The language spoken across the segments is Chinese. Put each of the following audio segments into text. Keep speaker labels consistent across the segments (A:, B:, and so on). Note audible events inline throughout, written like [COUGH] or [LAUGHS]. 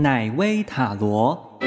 A: 乃威塔罗。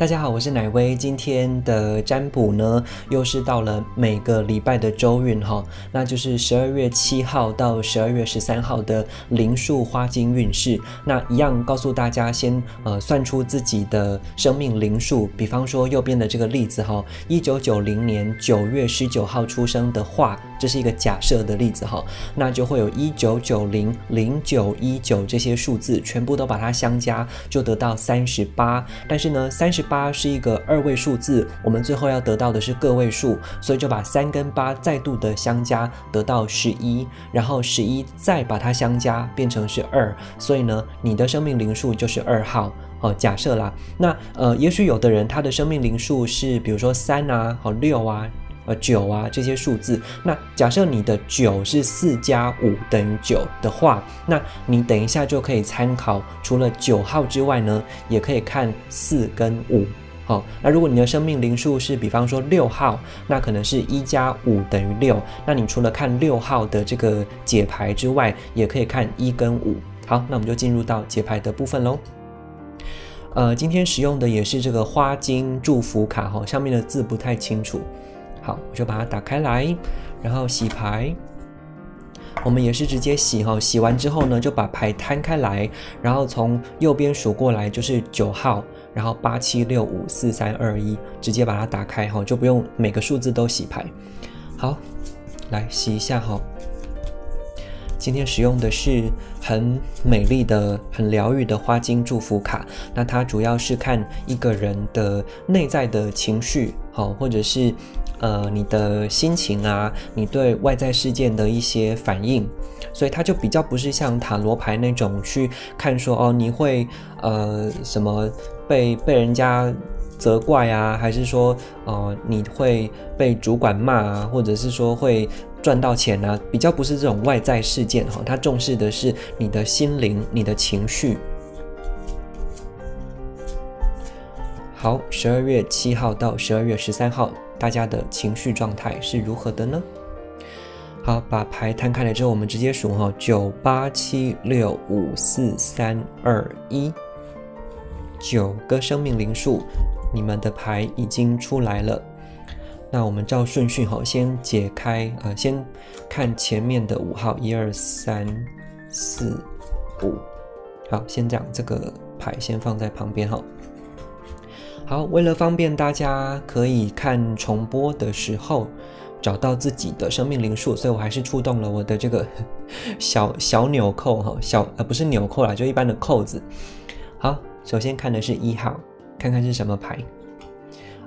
A: 大家好，我是乃威。今天的占卜呢，又是到了每个礼拜的周运哈，那就是十二月七号到十二月十三号的灵数花金运势。那一样告诉大家，先呃算出自己的生命灵数。比方说右边的这个例子哈，一九九零年九月十九号出生的话，这是一个假设的例子哈，那就会有一九九零零九一九这些数字全部都把它相加，就得到三十八。但是呢，三十八是一个二位数字，我们最后要得到的是个位数，所以就把三跟八再度的相加，得到十一，然后十一再把它相加，变成是二，所以呢，你的生命灵数就是二号哦。假设啦，那呃，也许有的人他的生命灵数是比如说三啊，好六啊，呃九啊这些数字，那假设你的九是四加五等于九的话，那你等一下就可以参考，除了九号之外呢，也可以看四跟五。好，那如果你的生命灵数是比方说六号，那可能是一加五等于六。那你除了看六号的这个解牌之外，也可以看一跟五。好，那我们就进入到解牌的部分喽。呃，今天使用的也是这个花金祝福卡哈，上面的字不太清楚。好，我就把它打开来，然后洗牌。我们也是直接洗哈，洗完之后呢，就把牌摊开来，然后从右边数过来就是九号。然后八七六五四三二一，直接把它打开哈，就不用每个数字都洗牌。好，来洗一下哈。今天使用的是很美丽的、很疗愈的花金祝福卡。那它主要是看一个人的内在的情绪，好，或者是呃你的心情啊，你对外在事件的一些反应。所以它就比较不是像塔罗牌那种去看说哦，你会呃什么。被被人家责怪啊，还是说，呃，你会被主管骂啊，或者是说会赚到钱啊？比较不是这种外在事件哈，他重视的是你的心灵、你的情绪。好，十二月七号到十二月十三号，大家的情绪状态是如何的呢？好，把牌摊开来之后，我们直接数哈，九八七六五四三二一。九个生命灵数，你们的牌已经出来了。那我们照顺序哈，先解开，呃，先看前面的五号，一二三四五。好，先这样，这个牌先放在旁边哈。好，为了方便大家可以看重播的时候找到自己的生命灵数，所以我还是触动了我的这个 [LAUGHS] 小小纽扣哈，小呃不是纽扣啦，就一般的扣子。好。首先看的是一号，看看是什么牌。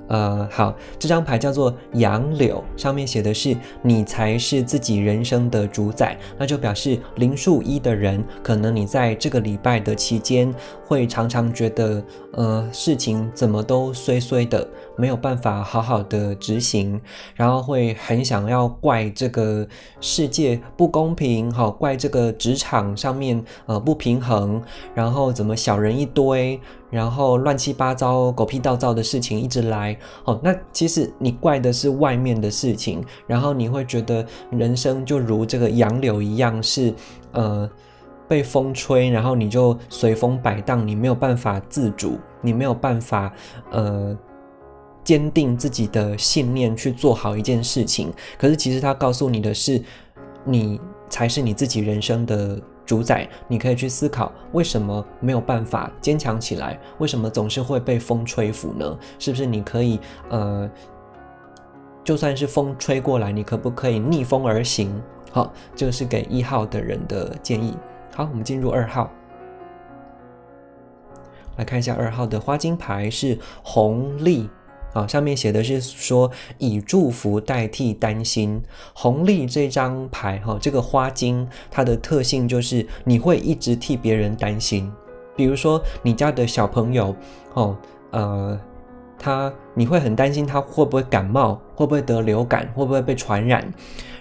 A: 呃，好，这张牌叫做杨柳，上面写的是你才是自己人生的主宰，那就表示零数一的人，可能你在这个礼拜的期间会常常觉得，呃，事情怎么都衰衰的，没有办法好好的执行，然后会很想要怪这个世界不公平，好，怪这个职场上面呃不平衡，然后怎么小人一堆。然后乱七八糟、狗屁倒灶的事情一直来，哦，那其实你怪的是外面的事情，然后你会觉得人生就如这个杨柳一样，是呃被风吹，然后你就随风摆荡，你没有办法自主，你没有办法呃坚定自己的信念去做好一件事情。可是其实他告诉你的是，你才是你自己人生的。主宰，你可以去思考，为什么没有办法坚强起来？为什么总是会被风吹拂呢？是不是你可以，呃，就算是风吹过来，你可不可以逆风而行？好，这个是给一号的人的建议。好，我们进入二号，来看一下二号的花金牌是红利。啊，上面写的是说以祝福代替担心。红利这张牌，哈，这个花精它的特性就是你会一直替别人担心。比如说你家的小朋友，哦，呃，他你会很担心他会不会感冒，会不会得流感，会不会被传染。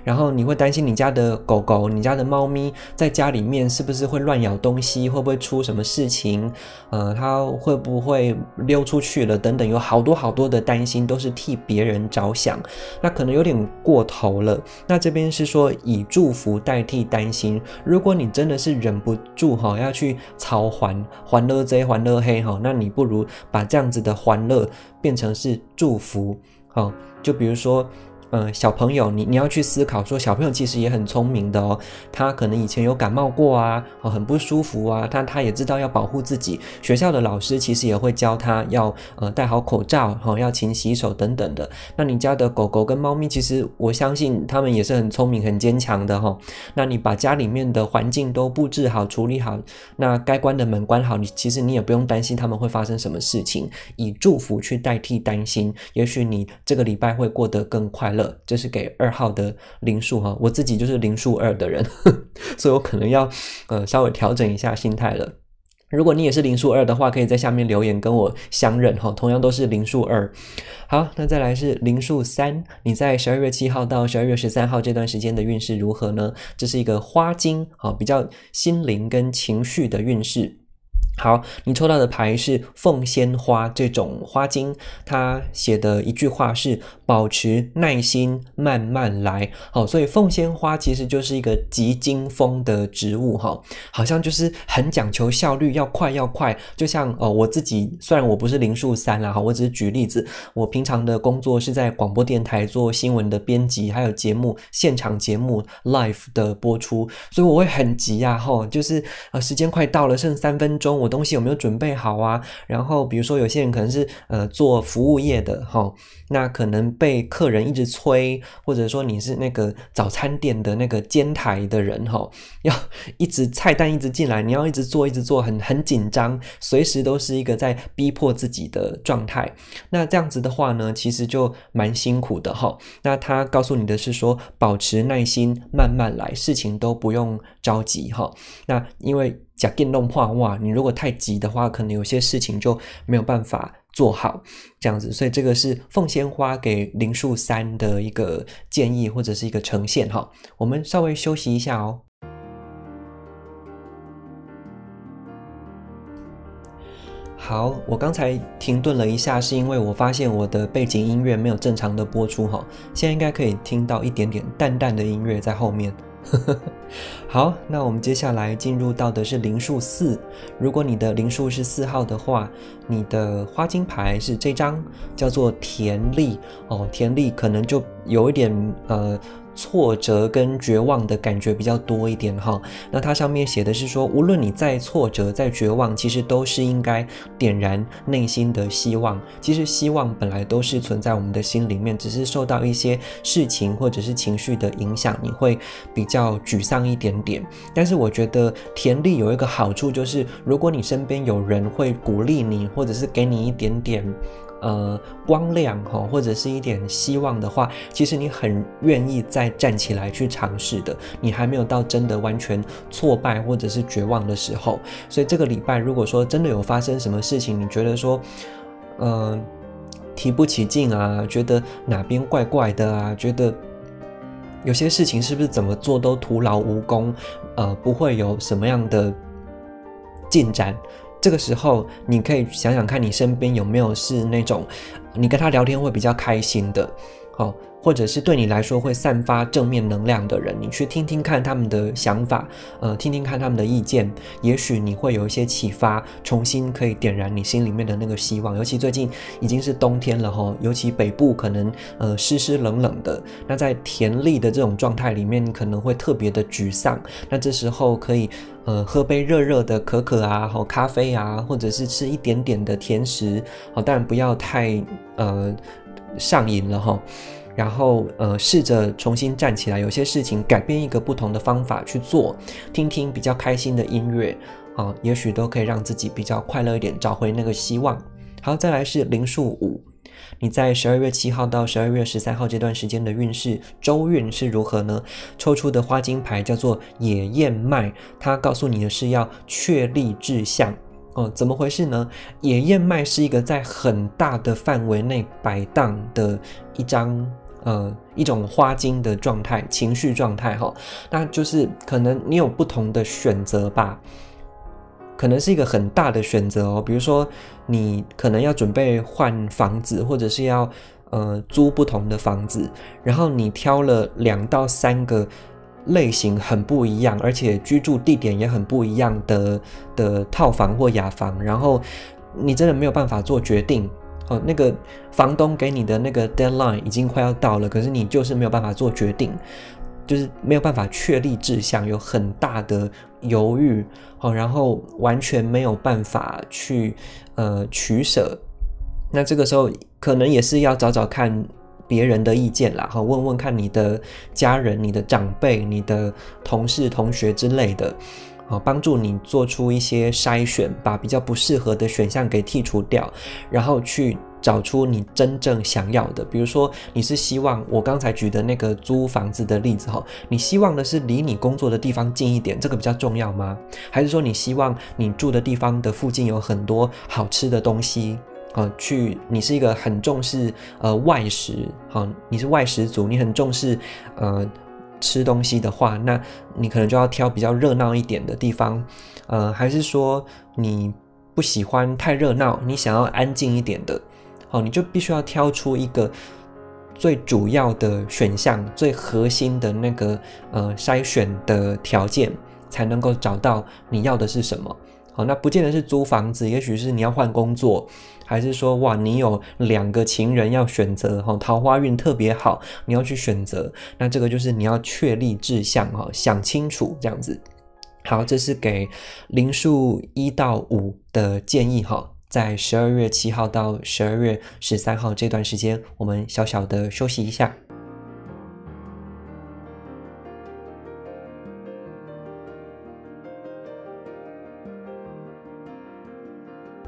A: 然后你会担心你家的狗狗、你家的猫咪在家里面是不是会乱咬东西，会不会出什么事情？呃，它会不会溜出去了？等等，有好多好多的担心，都是替别人着想，那可能有点过头了。那这边是说以祝福代替担心。如果你真的是忍不住哈，要去操还还乐贼还乐黑哈，那你不如把这样子的欢乐变成是祝福，好，就比如说。嗯，小朋友，你你要去思考说，小朋友其实也很聪明的哦。他可能以前有感冒过啊，哦，很不舒服啊，但他也知道要保护自己。学校的老师其实也会教他要呃戴好口罩，哈，要勤洗手等等的。那你家的狗狗跟猫咪，其实我相信他们也是很聪明、很坚强的哈。那你把家里面的环境都布置好、处理好，那该关的门关好，你其实你也不用担心他们会发生什么事情。以祝福去代替担心，也许你这个礼拜会过得更快乐。这是给二号的零数哈，我自己就是零数二的人，[LAUGHS] 所以我可能要呃稍微调整一下心态了。如果你也是零数二的话，可以在下面留言跟我相认哈，同样都是零数二。好，那再来是零数三，你在十二月七号到十二月十三号这段时间的运势如何呢？这是一个花金啊，比较心灵跟情绪的运势。好，你抽到的牌是凤仙花这种花精，它写的一句话是保持耐心，慢慢来。好，所以凤仙花其实就是一个急惊风的植物哈，好像就是很讲求效率，要快要快。就像哦，我自己虽然我不是零数三啦，哈，我只是举例子，我平常的工作是在广播电台做新闻的编辑，还有节目现场节目 live 的播出，所以我会很急呀，哈，就是呃时间快到了，剩三分钟。我东西有没有准备好啊？然后比如说有些人可能是呃做服务业的哈，那可能被客人一直催，或者说你是那个早餐店的那个煎台的人哈，[LAUGHS] 要一直菜单一直进来，你要一直做一直做，很很紧张，随时都是一个在逼迫自己的状态。那这样子的话呢，其实就蛮辛苦的哈。那他告诉你的是说，保持耐心，慢慢来，事情都不用着急哈。那因为。假电动化哇，你如果太急的话，可能有些事情就没有办法做好，这样子。所以这个是凤仙花给零数三的一个建议或者是一个呈现哈。我们稍微休息一下哦。好，我刚才停顿了一下，是因为我发现我的背景音乐没有正常的播出哈。现在应该可以听到一点点淡淡的音乐在后面。[LAUGHS] 好，那我们接下来进入到的是零数四。如果你的零数是四号的话，你的花金牌是这张，叫做田力哦。田力可能就有一点呃。挫折跟绝望的感觉比较多一点哈，那它上面写的是说，无论你再挫折、再绝望，其实都是应该点燃内心的希望。其实希望本来都是存在我们的心里面，只是受到一些事情或者是情绪的影响，你会比较沮丧一点点。但是我觉得田丽有一个好处，就是如果你身边有人会鼓励你，或者是给你一点点。呃，光亮哈，或者是一点希望的话，其实你很愿意再站起来去尝试的。你还没有到真的完全挫败或者是绝望的时候。所以这个礼拜，如果说真的有发生什么事情，你觉得说，呃，提不起劲啊，觉得哪边怪怪的啊，觉得有些事情是不是怎么做都徒劳无功，呃，不会有什么样的进展。这个时候，你可以想想看你身边有没有是那种，你跟他聊天会比较开心的，好。或者是对你来说会散发正面能量的人，你去听听看他们的想法，呃，听听看他们的意见，也许你会有一些启发，重新可以点燃你心里面的那个希望。尤其最近已经是冬天了哈，尤其北部可能呃湿湿冷冷的，那在田里的这种状态里面，你可能会特别的沮丧。那这时候可以呃喝杯热热的可可啊，好咖啡啊，或者是吃一点点的甜食，好，当然不要太呃上瘾了哈。然后，呃，试着重新站起来，有些事情改变一个不同的方法去做，听听比较开心的音乐，啊，也许都可以让自己比较快乐一点，找回那个希望。好，再来是零数五，你在十二月七号到十二月十三号这段时间的运势周运是如何呢？抽出的花金牌叫做野燕麦，它告诉你的是要确立志向。哦，怎么回事呢？野燕麦是一个在很大的范围内摆荡的一张呃一种花精的状态，情绪状态哈。那就是可能你有不同的选择吧，可能是一个很大的选择哦。比如说你可能要准备换房子，或者是要呃租不同的房子，然后你挑了两到三个。类型很不一样，而且居住地点也很不一样的的套房或雅房，然后你真的没有办法做决定哦。那个房东给你的那个 deadline 已经快要到了，可是你就是没有办法做决定，就是没有办法确立志向，有很大的犹豫哦，然后完全没有办法去呃取舍。那这个时候可能也是要找找看。别人的意见啦，哈，问问看你的家人、你的长辈、你的同事、同学之类的，啊，帮助你做出一些筛选，把比较不适合的选项给剔除掉，然后去找出你真正想要的。比如说，你是希望我刚才举的那个租房子的例子，哈，你希望的是离你工作的地方近一点，这个比较重要吗？还是说你希望你住的地方的附近有很多好吃的东西？呃，去，你是一个很重视呃外食，好，你是外食族，你很重视呃吃东西的话，那你可能就要挑比较热闹一点的地方，呃，还是说你不喜欢太热闹，你想要安静一点的，好，你就必须要挑出一个最主要的选项，最核心的那个呃筛选的条件，才能够找到你要的是什么。好，那不见得是租房子，也许是你要换工作，还是说哇，你有两个情人要选择，哈，桃花运特别好，你要去选择，那这个就是你要确立志向，哈，想清楚这样子。好，这是给零数一到五的建议，哈，在十二月七号到十二月十三号这段时间，我们小小的休息一下。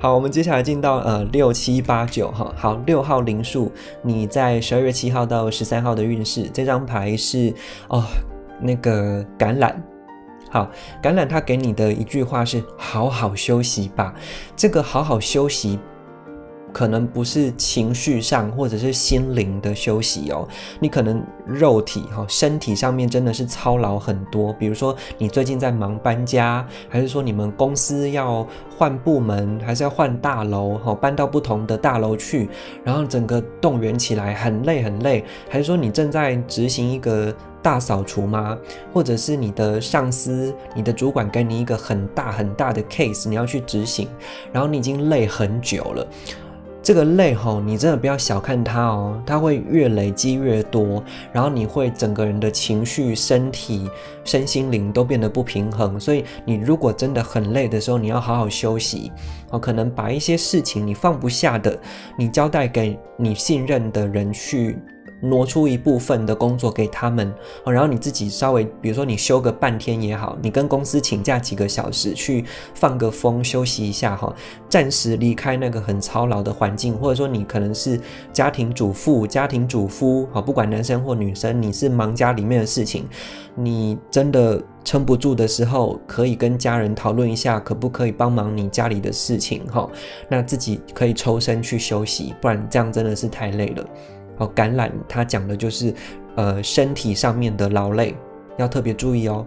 A: 好，我们接下来进到呃六七八九哈。好，六号灵数，你在十二月七号到十三号的运势，这张牌是哦那个橄榄。好，橄榄它给你的一句话是好好休息吧。这个好好休息。可能不是情绪上或者是心灵的休息哦，你可能肉体哈身体上面真的是操劳很多，比如说你最近在忙搬家，还是说你们公司要换部门，还是要换大楼哈，搬到不同的大楼去，然后整个动员起来很累很累，还是说你正在执行一个大扫除吗？或者是你的上司、你的主管给你一个很大很大的 case，你要去执行，然后你已经累很久了。这个累吼，你真的不要小看它哦，它会越累积越多，然后你会整个人的情绪、身体、身心灵都变得不平衡。所以你如果真的很累的时候，你要好好休息哦，可能把一些事情你放不下的，你交代给你信任的人去。挪出一部分的工作给他们，然后你自己稍微，比如说你休个半天也好，你跟公司请假几个小时去放个风休息一下哈，暂时离开那个很操劳的环境，或者说你可能是家庭主妇、家庭主夫，好，不管男生或女生，你是忙家里面的事情，你真的撑不住的时候，可以跟家人讨论一下，可不可以帮忙你家里的事情哈，那自己可以抽身去休息，不然这样真的是太累了。好，橄榄它讲的就是，呃，身体上面的劳累要特别注意哦。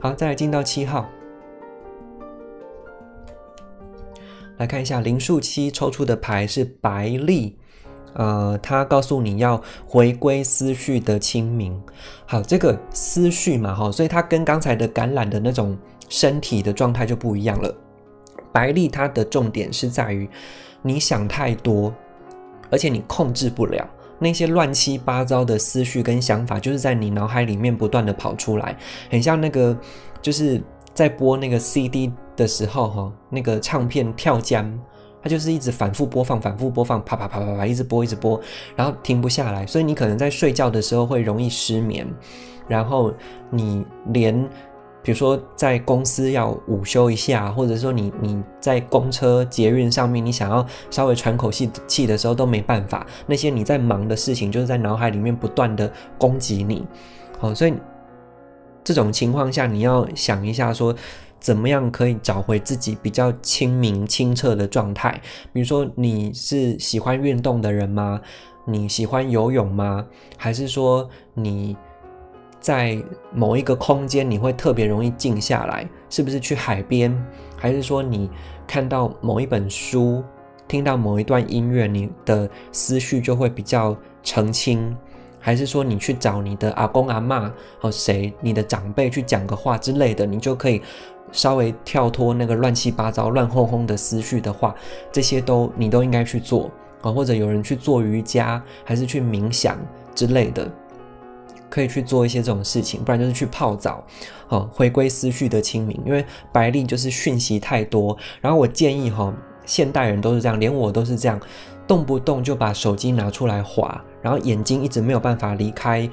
A: 好，再来进到七号，来看一下零数七抽出的牌是白丽，呃，它告诉你要回归思绪的清明。好，这个思绪嘛，哈，所以它跟刚才的橄榄的那种身体的状态就不一样了。白丽它的重点是在于你想太多，而且你控制不了。那些乱七八糟的思绪跟想法，就是在你脑海里面不断的跑出来，很像那个就是在播那个 CD 的时候，哈，那个唱片跳浆，它就是一直反复播放，反复播放，啪啪啪啪啪，一直播，一直播，然后停不下来，所以你可能在睡觉的时候会容易失眠，然后你连。比如说，在公司要午休一下，或者说你你在公车捷运上面，你想要稍微喘口气气的时候都没办法。那些你在忙的事情，就是在脑海里面不断的攻击你。好，所以这种情况下，你要想一下说，怎么样可以找回自己比较清明清澈的状态？比如说，你是喜欢运动的人吗？你喜欢游泳吗？还是说你在某一个空间你会特别容易静下来？是不是去海边？还是说你看到某一本书，听到某一段音乐，你的思绪就会比较澄清？还是说你去找你的阿公阿妈和谁，你的长辈去讲个话之类的，你就可以稍微跳脱那个乱七八糟、乱哄哄的思绪的话，这些都你都应该去做啊，或者有人去做瑜伽，还是去冥想之类的，可以去做一些这种事情，不然就是去泡澡，好回归思绪的清明。因为白历就是讯息太多，然后我建议哈，现代人都是这样，连我都是这样。动不动就把手机拿出来划，然后眼睛一直没有办法离开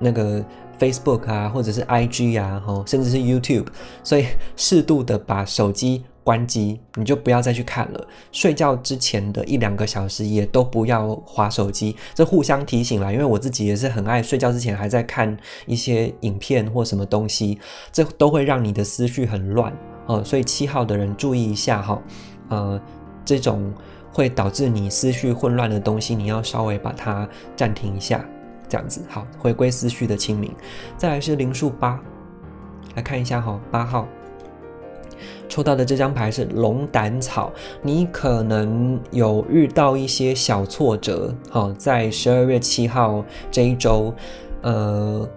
A: 那个 Facebook 啊，或者是 IG 啊，吼，甚至是 YouTube，所以适度的把手机关机，你就不要再去看了。睡觉之前的一两个小时也都不要划手机，这互相提醒啦。因为我自己也是很爱睡觉之前还在看一些影片或什么东西，这都会让你的思绪很乱哦。所以七号的人注意一下哈，呃，这种。会导致你思绪混乱的东西，你要稍微把它暂停一下，这样子好，回归思绪的清明。再来是灵数八，来看一下哈，八号抽到的这张牌是龙胆草，你可能有遇到一些小挫折，好，在十二月七号这一周，呃，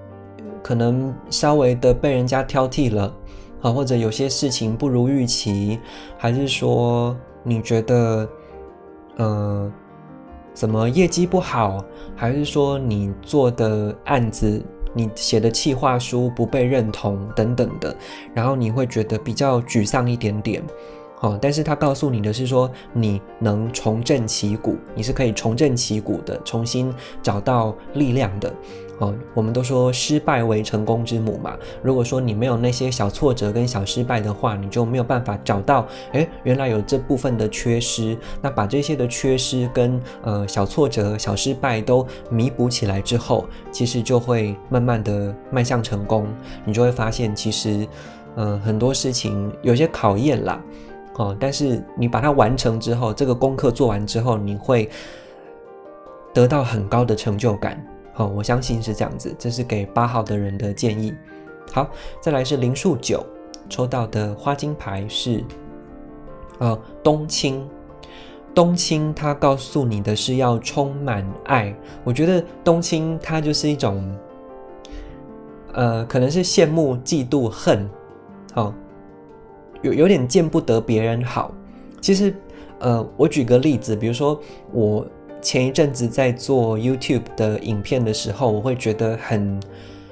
A: 可能稍微的被人家挑剔了，好，或者有些事情不如预期，还是说你觉得？呃，怎么业绩不好，还是说你做的案子、你写的企划书不被认同等等的，然后你会觉得比较沮丧一点点。哦，但是他告诉你的是说，你能重振旗鼓，你是可以重振旗鼓的，重新找到力量的。哦，我们都说失败为成功之母嘛。如果说你没有那些小挫折跟小失败的话，你就没有办法找到，哎，原来有这部分的缺失。那把这些的缺失跟呃小挫折、小失败都弥补起来之后，其实就会慢慢的迈向成功。你就会发现，其实，嗯，很多事情有些考验啦，哦，但是你把它完成之后，这个功课做完之后，你会得到很高的成就感。好，我相信是这样子，这是给八号的人的建议。好，再来是零数九，抽到的花金牌是呃冬青。冬青它告诉你的是要充满爱。我觉得冬青它就是一种，呃，可能是羡慕、嫉妒、恨，好，有有点见不得别人好。其实，呃，我举个例子，比如说我。前一阵子在做 YouTube 的影片的时候，我会觉得很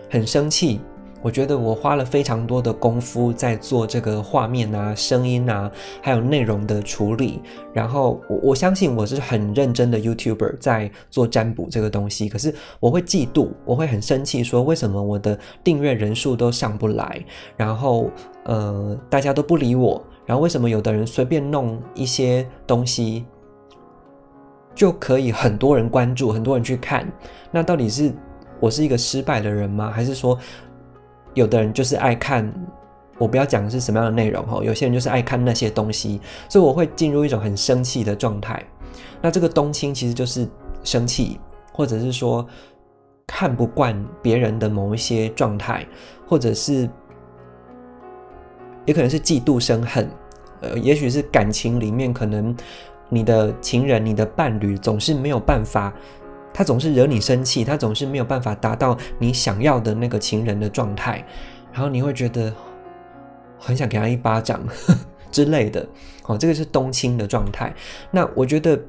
A: 很生气。我觉得我花了非常多的功夫在做这个画面啊、声音啊，还有内容的处理。然后我我相信我是很认真的 YouTuber 在做占卜这个东西。可是我会嫉妒，我会很生气，说为什么我的订阅人数都上不来？然后呃，大家都不理我。然后为什么有的人随便弄一些东西？就可以很多人关注，很多人去看。那到底是我是一个失败的人吗？还是说，有的人就是爱看？我不要讲是什么样的内容哈。有些人就是爱看那些东西，所以我会进入一种很生气的状态。那这个冬青其实就是生气，或者是说看不惯别人的某一些状态，或者是也可能是嫉妒生恨。呃，也许是感情里面可能。你的情人、你的伴侣总是没有办法，他总是惹你生气，他总是没有办法达到你想要的那个情人的状态，然后你会觉得很想给他一巴掌 [LAUGHS] 之类的。哦，这个是冬青的状态。那我觉得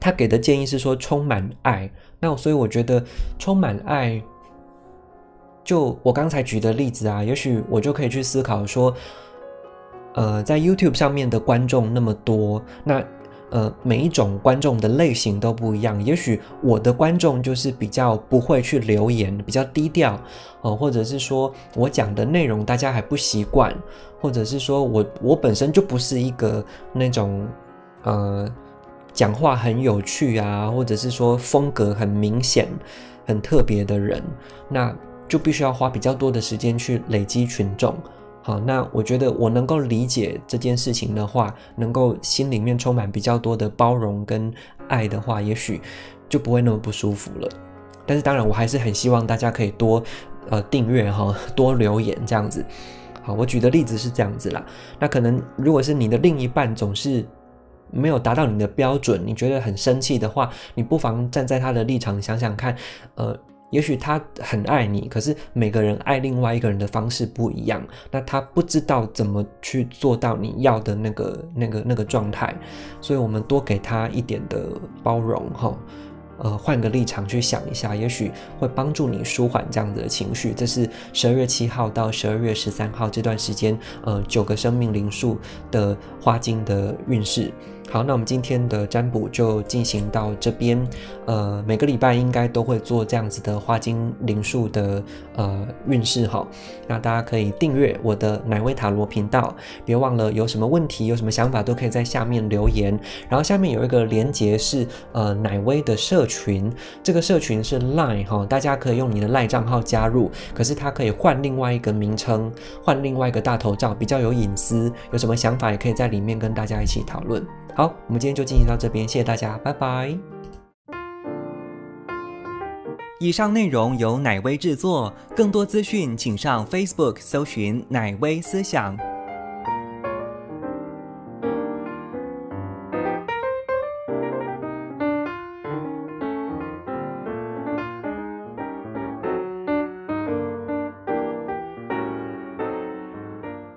A: 他给的建议是说充满爱。那所以我觉得充满爱，就我刚才举的例子啊，也许我就可以去思考说，呃，在 YouTube 上面的观众那么多，那。呃，每一种观众的类型都不一样。也许我的观众就是比较不会去留言，比较低调，哦，或者是说我讲的内容大家还不习惯，或者是说我我本身就不是一个那种呃讲话很有趣啊，或者是说风格很明显、很特别的人。那就必须要花比较多的时间去累积群众。好，那我觉得我能够理解这件事情的话，能够心里面充满比较多的包容跟爱的话，也许就不会那么不舒服了。但是当然，我还是很希望大家可以多呃订阅哈，[LAUGHS] 多留言这样子。好，我举的例子是这样子啦。那可能如果是你的另一半总是没有达到你的标准，你觉得很生气的话，你不妨站在他的立场想想看，呃。也许他很爱你，可是每个人爱另外一个人的方式不一样，那他不知道怎么去做到你要的那个、那个、那个状态，所以我们多给他一点的包容，哈。呃，换个立场去想一下，也许会帮助你舒缓这样子的情绪。这是十二月七号到十二月十三号这段时间，呃，九个生命灵数的花金的运势。好，那我们今天的占卜就进行到这边。呃，每个礼拜应该都会做这样子的花精灵数的呃运势哈。那大家可以订阅我的奶威塔罗频道，别忘了有什么问题、有什么想法都可以在下面留言。然后下面有一个连接是呃奶威的社群，这个社群是 Line 哈，大家可以用你的 Line 账号加入，可是它可以换另外一个名称，换另外一个大头照，比较有隐私。有什么想法也可以在里面跟大家一起讨论。好，我们今天就进行到这边，谢谢大家，拜拜。
B: 以上内容由奶威制作，更多资讯请上 Facebook 搜寻“奶威思想”。